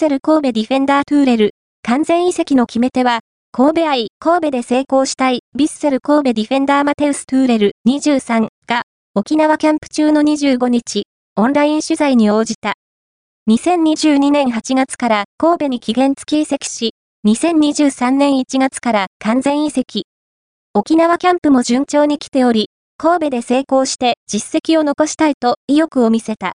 セル神戸ディフェンダートゥーレル、完全移籍の決め手は、神戸愛、神戸で成功したい、ビッセル神戸ディフェンダーマテウス・トゥーレル23が、沖縄キャンプ中の25日、オンライン取材に応じた。2022年8月から神戸に期限付き移籍し、2023年1月から完全移籍。沖縄キャンプも順調に来ており、神戸で成功して実績を残したいと意欲を見せた。